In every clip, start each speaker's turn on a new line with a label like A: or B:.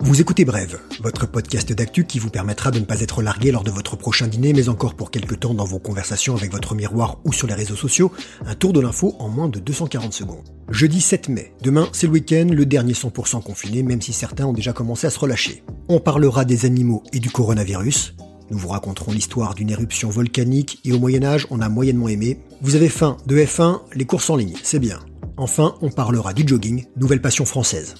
A: Vous écoutez Brève, votre podcast d'actu qui vous permettra de ne pas être largué lors de votre prochain dîner, mais encore pour quelques temps dans vos conversations avec votre miroir ou sur les réseaux sociaux, un tour de l'info en moins de 240 secondes. Jeudi 7 mai, demain c'est le week-end, le dernier 100% confiné, même si certains ont déjà commencé à se relâcher. On parlera des animaux et du coronavirus, nous vous raconterons l'histoire d'une éruption volcanique et au Moyen Âge on a moyennement aimé. Vous avez faim de F1, les courses en ligne, c'est bien. Enfin, on parlera du jogging, nouvelle passion française.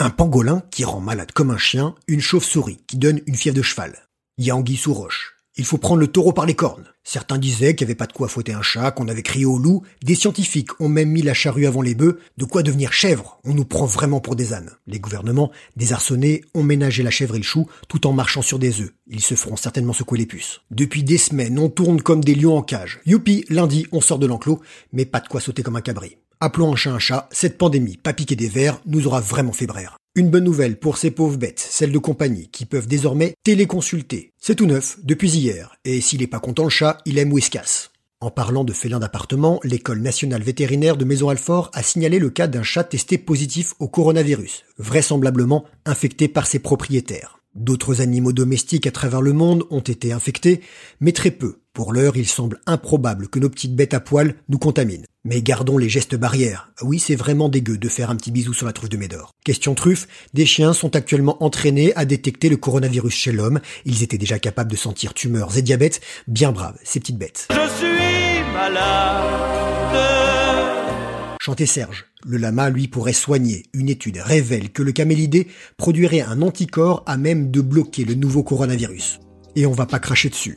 A: Un pangolin qui rend malade comme un chien, une chauve-souris qui donne une fièvre de cheval. Yangui sous roche. Il faut prendre le taureau par les cornes. Certains disaient qu'il n'y avait pas de quoi fouetter un chat, qu'on avait crié au loup. Des scientifiques ont même mis la charrue avant les bœufs. De quoi devenir chèvre? On nous prend vraiment pour des ânes. Les gouvernements, désarçonnés, ont ménagé la chèvre et le chou tout en marchant sur des œufs. Ils se feront certainement secouer les puces. Depuis des semaines, on tourne comme des lions en cage. Youpi, lundi, on sort de l'enclos, mais pas de quoi sauter comme un cabri. Appelons un chat un chat, cette pandémie, pas piquer des verres, nous aura vraiment fait brère. Une bonne nouvelle pour ces pauvres bêtes, celles de compagnie, qui peuvent désormais téléconsulter. C'est tout neuf, depuis hier, et s'il est pas content le chat, il aime Whiskas. En parlant de félins d'appartement, l'école nationale vétérinaire de Maison-Alfort a signalé le cas d'un chat testé positif au coronavirus, vraisemblablement infecté par ses propriétaires. D'autres animaux domestiques à travers le monde ont été infectés, mais très peu. Pour l'heure, il semble improbable que nos petites bêtes à poil nous contaminent. Mais gardons les gestes barrières. Oui, c'est vraiment dégueu de faire un petit bisou sur la truffe de Médor. Question truffe, des chiens sont actuellement entraînés à détecter le coronavirus chez l'homme. Ils étaient déjà capables de sentir tumeurs et diabète. Bien braves, ces petites bêtes.
B: Je suis malade.
A: Chanter Serge. Le lama, lui, pourrait soigner. Une étude révèle que le camélidé produirait un anticorps à même de bloquer le nouveau coronavirus. Et on va pas cracher dessus.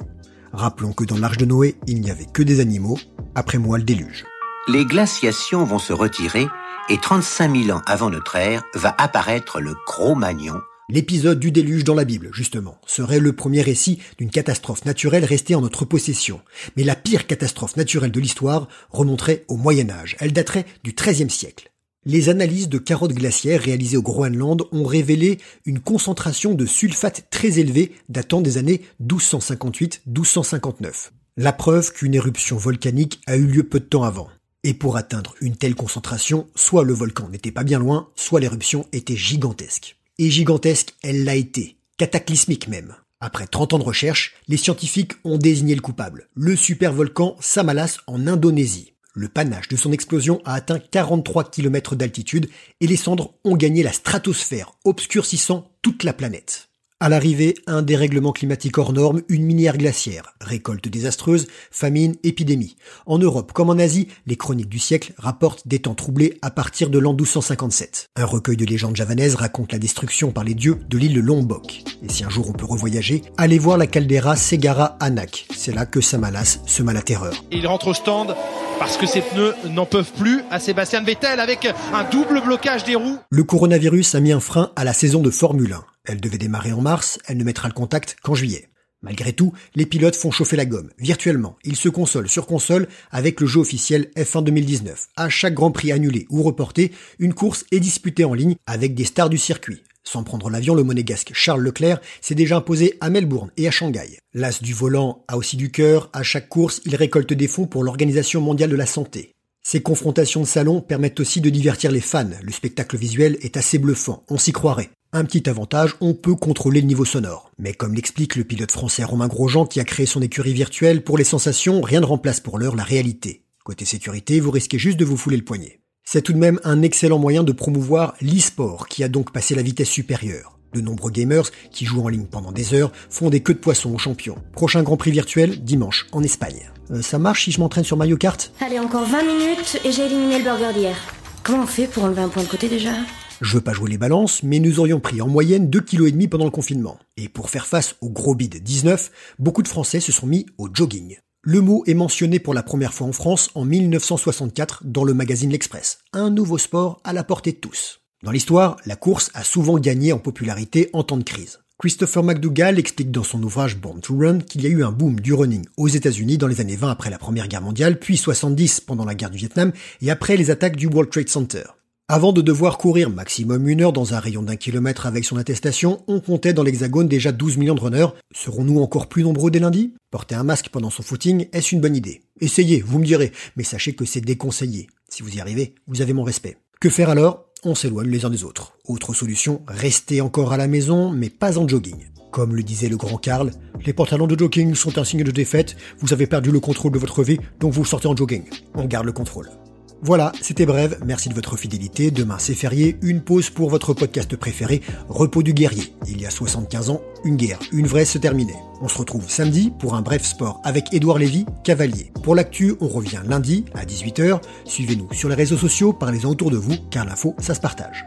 A: Rappelons que dans l'Arche de Noé, il n'y avait que des animaux. Après moi, le déluge.
C: Les glaciations vont se retirer et 35 000 ans avant notre ère va apparaître le Cro-Magnon,
A: L'épisode du déluge dans la Bible, justement, serait le premier récit d'une catastrophe naturelle restée en notre possession. Mais la pire catastrophe naturelle de l'histoire remonterait au Moyen Âge. Elle daterait du XIIIe siècle. Les analyses de carottes glaciaires réalisées au Groenland ont révélé une concentration de sulfate très élevée datant des années 1258-1259. La preuve qu'une éruption volcanique a eu lieu peu de temps avant. Et pour atteindre une telle concentration, soit le volcan n'était pas bien loin, soit l'éruption était gigantesque. Et gigantesque, elle l'a été, cataclysmique même. Après 30 ans de recherche, les scientifiques ont désigné le coupable, le supervolcan Samalas en Indonésie. Le panache de son explosion a atteint 43 km d'altitude et les cendres ont gagné la stratosphère, obscurcissant toute la planète. À l'arrivée, un dérèglement climatique hors norme, une minière glaciaire, récolte désastreuse, famine, épidémie. En Europe comme en Asie, les chroniques du siècle rapportent des temps troublés à partir de l'an 1257. Un recueil de légendes javanaises raconte la destruction par les dieux de l'île Lombok. Et si un jour on peut revoyager, allez voir la caldeira Segara Anak. C'est là que Samalas se met la terreur.
D: Il rentre au stand parce que ses pneus n'en peuvent plus à Sébastien Vettel avec un double blocage des roues.
A: Le coronavirus a mis un frein à la saison de Formule 1. Elle devait démarrer en mars, elle ne mettra le contact qu'en juillet. Malgré tout, les pilotes font chauffer la gomme, virtuellement. Ils se consolent sur console avec le jeu officiel F1 2019. À chaque Grand Prix annulé ou reporté, une course est disputée en ligne avec des stars du circuit. Sans prendre l'avion, le monégasque Charles Leclerc s'est déjà imposé à Melbourne et à Shanghai. L'as du volant a aussi du cœur, à chaque course, il récolte des fonds pour l'Organisation mondiale de la santé. Ces confrontations de salon permettent aussi de divertir les fans. Le spectacle visuel est assez bluffant, on s'y croirait. Un petit avantage, on peut contrôler le niveau sonore. Mais comme l'explique le pilote français Romain Grosjean qui a créé son écurie virtuelle, pour les sensations, rien ne remplace pour l'heure la réalité. Côté sécurité, vous risquez juste de vous fouler le poignet. C'est tout de même un excellent moyen de promouvoir l'e-sport qui a donc passé la vitesse supérieure. De nombreux gamers qui jouent en ligne pendant des heures font des queues de poisson aux champions. Prochain Grand Prix virtuel, dimanche, en Espagne. Euh, ça marche si je m'entraîne sur Mario Kart?
E: Allez, encore 20 minutes et j'ai éliminé le burger d'hier. Comment on fait pour enlever un point de côté déjà?
A: Je veux pas jouer les balances, mais nous aurions pris en moyenne 2,5 kg pendant le confinement. Et pour faire face au gros bide 19, beaucoup de Français se sont mis au jogging. Le mot est mentionné pour la première fois en France en 1964 dans le magazine L'Express. Un nouveau sport à la portée de tous. Dans l'histoire, la course a souvent gagné en popularité en temps de crise. Christopher McDougall explique dans son ouvrage Born to Run qu'il y a eu un boom du running aux États-Unis dans les années 20 après la Première Guerre mondiale, puis 70 pendant la guerre du Vietnam et après les attaques du World Trade Center. Avant de devoir courir maximum une heure dans un rayon d'un kilomètre avec son attestation, on comptait dans l'hexagone déjà 12 millions de runners. Serons-nous encore plus nombreux dès lundi? Porter un masque pendant son footing, est-ce une bonne idée? Essayez, vous me direz, mais sachez que c'est déconseillé. Si vous y arrivez, vous avez mon respect. Que faire alors? On s'éloigne les uns des autres. Autre solution, restez encore à la maison, mais pas en jogging. Comme le disait le grand Karl, les pantalons de jogging sont un signe de défaite, vous avez perdu le contrôle de votre vie, donc vous sortez en jogging. On garde le contrôle. Voilà, c'était bref, merci de votre fidélité. Demain c'est férié, une pause pour votre podcast préféré, Repos du guerrier. Il y a 75 ans, une guerre, une vraie se terminait. On se retrouve samedi pour un bref sport avec Édouard Lévy, cavalier. Pour l'actu, on revient lundi à 18h. Suivez-nous sur les réseaux sociaux, parlez-en autour de vous, car l'info, ça se partage.